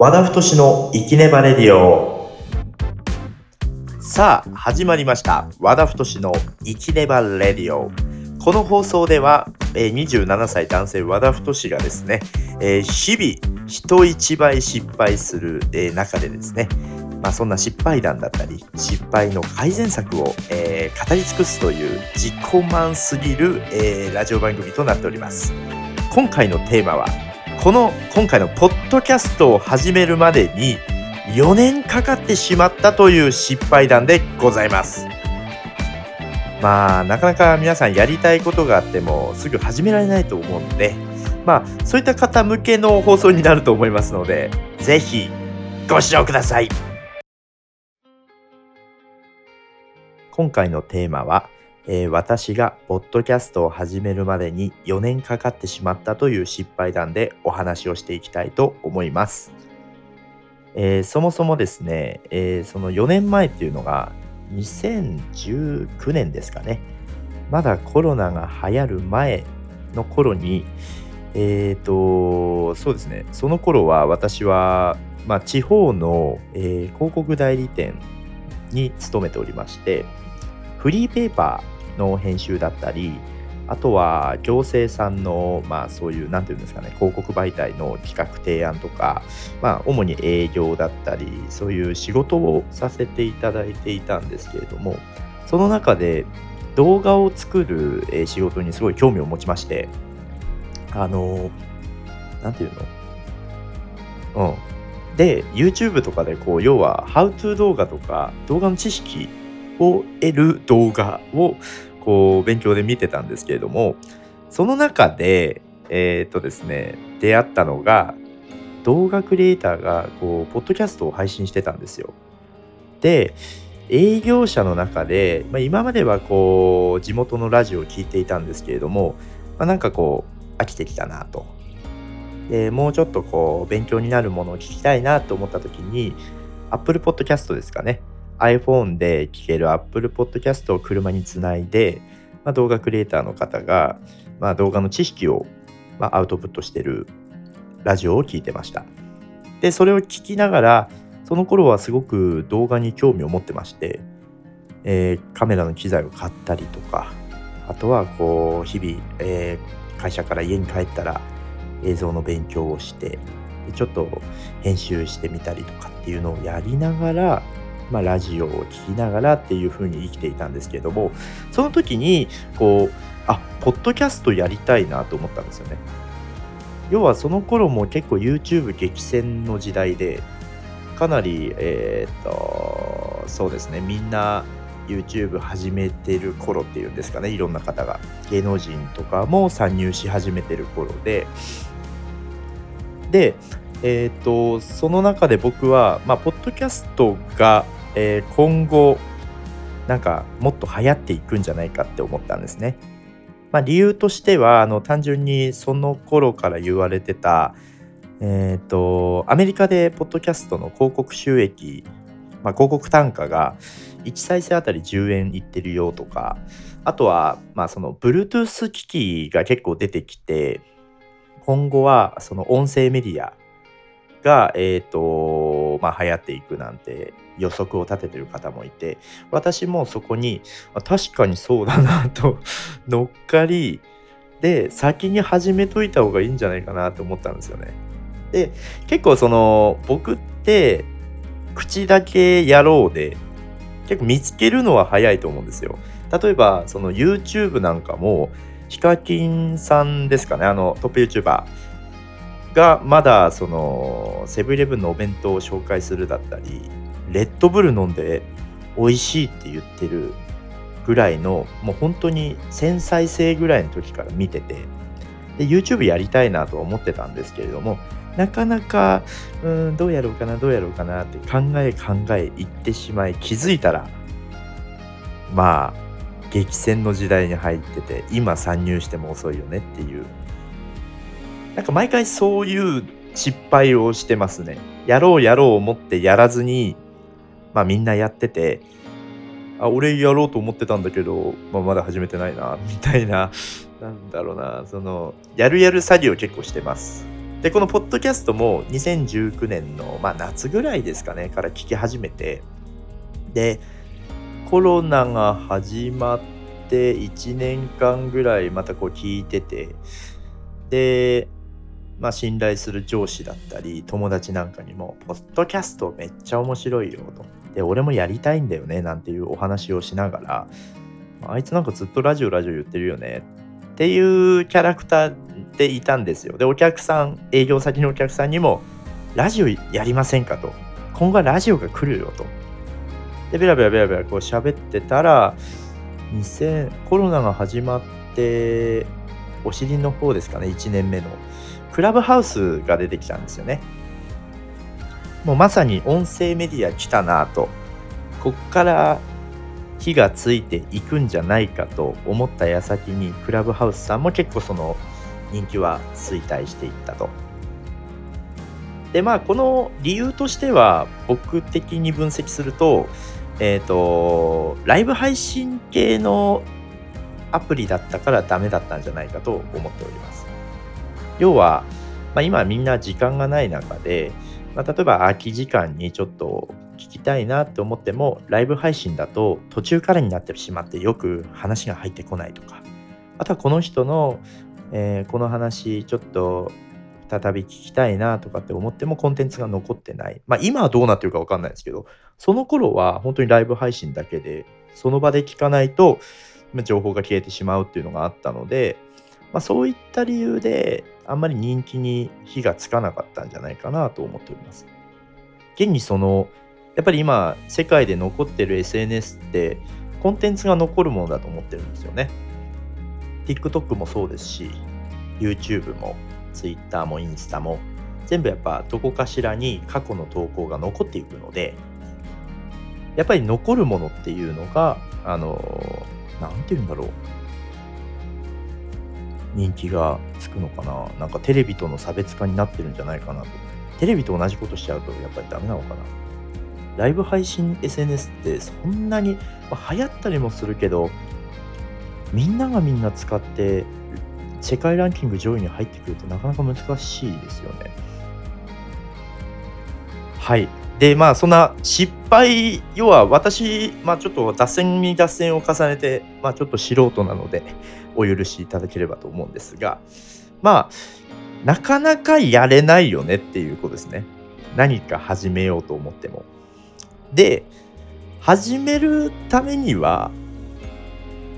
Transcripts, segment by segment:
和田太の生きねばレディオ。さあ始まりました。和田太の生きねばレディオ。この放送では、27歳男性和田太がですね、日々人一倍失敗する、中でですねまあ、そんな失敗談だったり失敗の改善策を、えー、語り尽くすという自己満すぎる、えー、ラジオ番組となっております。今回のテーマはこの今回のポッドキャストを始めるまでに4年かかってしまったという失敗談でございます。まあなかなか皆さんやりたいことがあってもすぐ始められないと思うのでまあそういった方向けの放送になると思いますので是非ご視聴ください。今回のテーマはえー、私がポッドキャストを始めるまでに4年かかってしまったという失敗談でお話をしていきたいと思います。えー、そもそもですね、えー、その4年前っていうのが2019年ですかね。まだコロナが流行る前の頃に、えっ、と、そうですね、その頃は私は、まあ、地方の、え広告代理店に勤めておりまして、フリーペーパーの編集だったりあとは行政さんの、まあそういう、なんていうんですかね、広告媒体の企画提案とか、まあ主に営業だったり、そういう仕事をさせていただいていたんですけれども、その中で動画を作る仕事にすごい興味を持ちまして、あの、なんていうの？うん。で、YouTube とかでこう、要は、How to 動画とか、動画の知識を得る動画をこう勉強で見てたんですけれどもその中でえっ、とですね出会ったのが動画クリエイターがこうポッドキャストを配信してたんですよ。で営業者の中で、まあ、今まではこう地元のラジオを聴いていたんですけれども、まあ、なんかこう飽きてきたなと。でもうちょっとこう勉強になるものを聞きたいなと思った時に Apple Podcast ですかね iPhone で聴ける Apple Podcast を車につないで、まあ、動画クリエイターの方が、まあ、動画の知識を、まあ、アウトプットしてるラジオを聞いてました。で、それを聞きながら、その頃はすごく動画に興味を持ってまして、えー、カメラの機材を買ったりとか、あとはこう日々、えー、会社から家に帰ったら映像の勉強をしてちょっと編集してみたりとかっていうのをやりながらまあ、ラジオを聴きながらっていう風に生きていたんですけれどもその時にこうあポッドキャストやりたいなと思ったんですよね。要はその頃も結構 YouTube 激戦の時代でかなりえー、っとそうですねみんな YouTube 始めてる頃っていうんですかねいろんな方が芸能人とかも参入し始めてる頃ででえー、っとその中で僕はまあポッドキャストがえー、今後なんかもっと流行っていくんじゃないかって思ったんですね。まあ、理由としてはあの単純にその頃から言われてた、えーと、アメリカでポッドキャストの広告収益、まあ、広告単価が1再生あたり10円いってるよとかあとは、まあ、その Bluetooth 機器が結構出てきて今後はその音声メディアが、えーとまあ、流行っていくなんて予測を立ててる方もいて私もそこに確かにそうだなと 乗っかりで先に始めといた方がいいんじゃないかなと思ったんですよね。で結構その僕って口だけやろうで結構見つけるのは早いと思うんですよ。例えばその YouTube なんかもヒカキンさんですかねあのトップ YouTuber がまだそのセブンイレブンのお弁当を紹介するだったりレッドブル飲んで美味しいって言ってるぐらいのもう本当に繊細性ぐらいの時から見ててで YouTube やりたいなとは思ってたんですけれどもなかなかうんどうやろうかなどうやろうかなって考え考え言ってしまい気づいたらまあ激戦の時代に入ってて今参入しても遅いよねっていう。なんか毎回そういう失敗をしてますね。やろうやろう思ってやらずにまあみんなやってて、あ、俺やろうと思ってたんだけど、まあ、まだ始めてないな、みたいな、なんだろうな、その、やるやる作業結構してます。で、このポッドキャストも2019年の、まあ、夏ぐらいですかね、から聞き始めて、で、コロナが始まって1年間ぐらいまたこう聞いてて、で、まあ、信頼する上司だったり、友達なんかにも、ポッドキャストめっちゃ面白いよと。で、俺もやりたいんだよね、なんていうお話をしながら、あいつなんかずっとラジオラジオ言ってるよねっていうキャラクターでいたんですよ。で、お客さん、営業先のお客さんにも、ラジオやりませんかと。今後はラジオが来るよと。で、ベラベラベラベラこう喋ってたら、2000コロナが始まって、お尻の方ですかね、1年目の。クラブハウスが出てきたんですよね。もうまさに音声メディア来たなと。こっから火がついていくんじゃないかと思った矢先にクラブハウスさんも結構その人気は衰退していったと。でまあこの理由としては僕的に分析するとえっ、ー、とライブ配信系のアプリだったからダメだったんじゃないかと思っております。要は、まあ、今みんな時間がない中で、まあ、例えば空き時間にちょっと聞きたいなって思ってもライブ配信だと途中からになってしまってよく話が入ってこないとかあとはこの人の、えー、この話ちょっと再び聞きたいなとかって思ってもコンテンツが残ってない。まあ今はどうなってるかわかんないですけど、その頃は本当にライブ配信だけで、その場で聞かないと情報が消えてしまうっていうのがあったので、まあ、そういった理由であんまり人気に火がつかなかったんじゃないかなと思っております。現にそのやっぱり今世界で残ってる SNS ってコンテンツが残るものだと思ってるんですよね。TikTok もそうですし YouTube も Twitter もインスタも全部やっぱどこかしらに過去の投稿が残っていくのでやっぱり残るものっていうのがあの何て言うんだろう人気がつくのかななんかテレビとの差別化になってるんじゃないかなと。テレビと同じことしちゃうとやっぱりダメなのかな。ライブ配信 SNS ってそんなに、まあ、流行ったりもするけど、みんながみんな使って世界ランキング上位に入ってくるとなかなか難しいですよね。はい。で、まあ、そんな失敗、要は私、まあ、ちょっと脱線に脱線を重ねて、まあ、ちょっと素人なので、お許しいただければと思うんですが、まあ、なかなかやれないよねっていうことですね。何か始めようと思っても。で、始めるためには、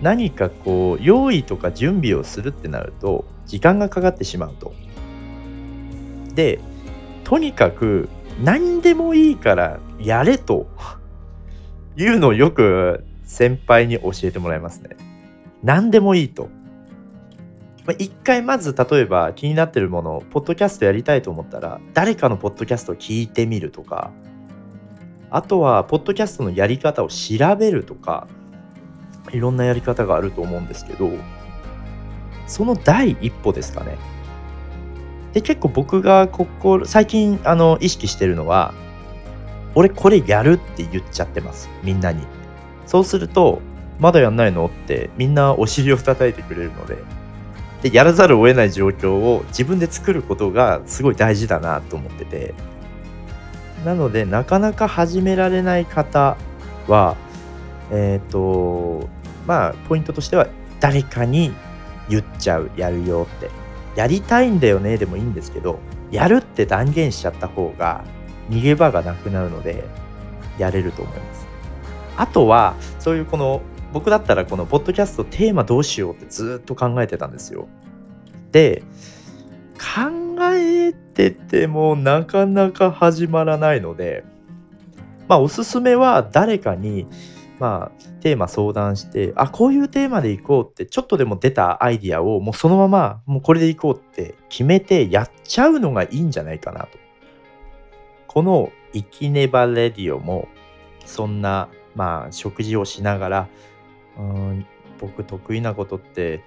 何かこう、用意とか準備をするってなると、時間がかかってしまうと。で、とにかく何でもいいからやれというのをよく先輩に教えてもらいますね。何でもいいと。一回まず例えば気になってるものをポッドキャストやりたいと思ったら誰かのポッドキャストを聞いてみるとかあとはポッドキャストのやり方を調べるとかいろんなやり方があると思うんですけどその第一歩ですかねで結構僕がここ最近あの意識してるのは俺これやるって言っちゃってます。みんなに。そうするとまだやんないのってみんなお尻を叩いてくれるのででやらざるを得ない状況を自分で作ることがすごい大事だなと思ってて。なのでなかなか始められない方はえっ、ー、とまあポイントとしては誰かに言っちゃうやるよって。やりたいんだよねでもいいんですけどやるって断言しちゃった方が逃げ場がなくなるのでやれると思います。あとはそういうこの僕だったらこのポッドキャストテーマどうしようってずっと考えてたんですよ。で考えててもなかなか始まらないのでまあおすすめは誰かにまあ、テーマ相談して、あ、こういうテーマでいこうって、ちょっとでも出たアイディアを、もうそのまま、もうこれでいこうって決めてやっちゃうのがいいんじゃないかなと。この生きねばレディオも、そんな、まあ、食事をしながら、うん、僕得意なことって、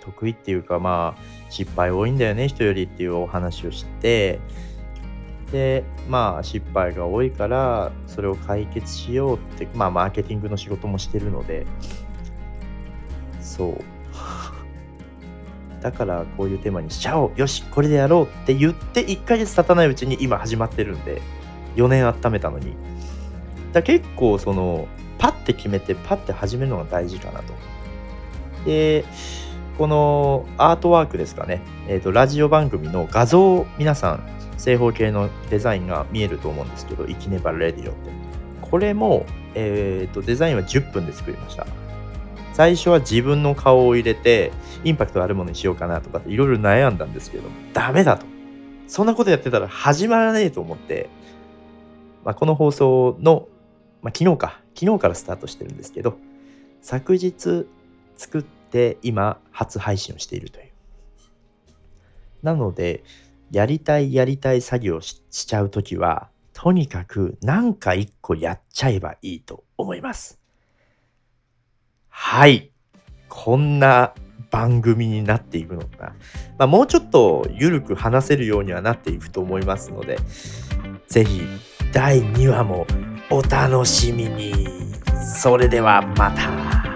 得意っていうか、まあ、失敗多いんだよね、人よりっていうお話をして、でまあ失敗が多いからそれを解決しようってまあマーケティングの仕事もしてるので。そう。だからこういうテーマにしちゃおう。よしこれでやろうって言って1ヶ月経たないうちに今始まってるんで4年温めたのに。だ結構そのパッて決めてパッて始めるのが大事かなと。でこのアートワークですかね、えーと、ラジオ番組の画像を皆さん正方形のデザインが見えると思うんですけど「生きねばレディオ」ってこれも、えーとデザインは10分で作りました。最初は自分の顔を入れてインパクトあるものにしようかなとかっていろいろ悩んだんですけどダメだと。そんなことやってたら始まらねえと思って、まあ、この放送の、まあ、昨日か。昨日からスタートしてるんですけど昨日作って今初配信をしているという。なのでやりたいやりたい作業しちゃうときはとにかく何か一個やっちゃえばいいと思いますはい。こんな番組になっていくのかな。まあ、もうちょっと緩く話せるようにはなっていくと思いますので、ぜひ第2話もお楽しみに。それではまた。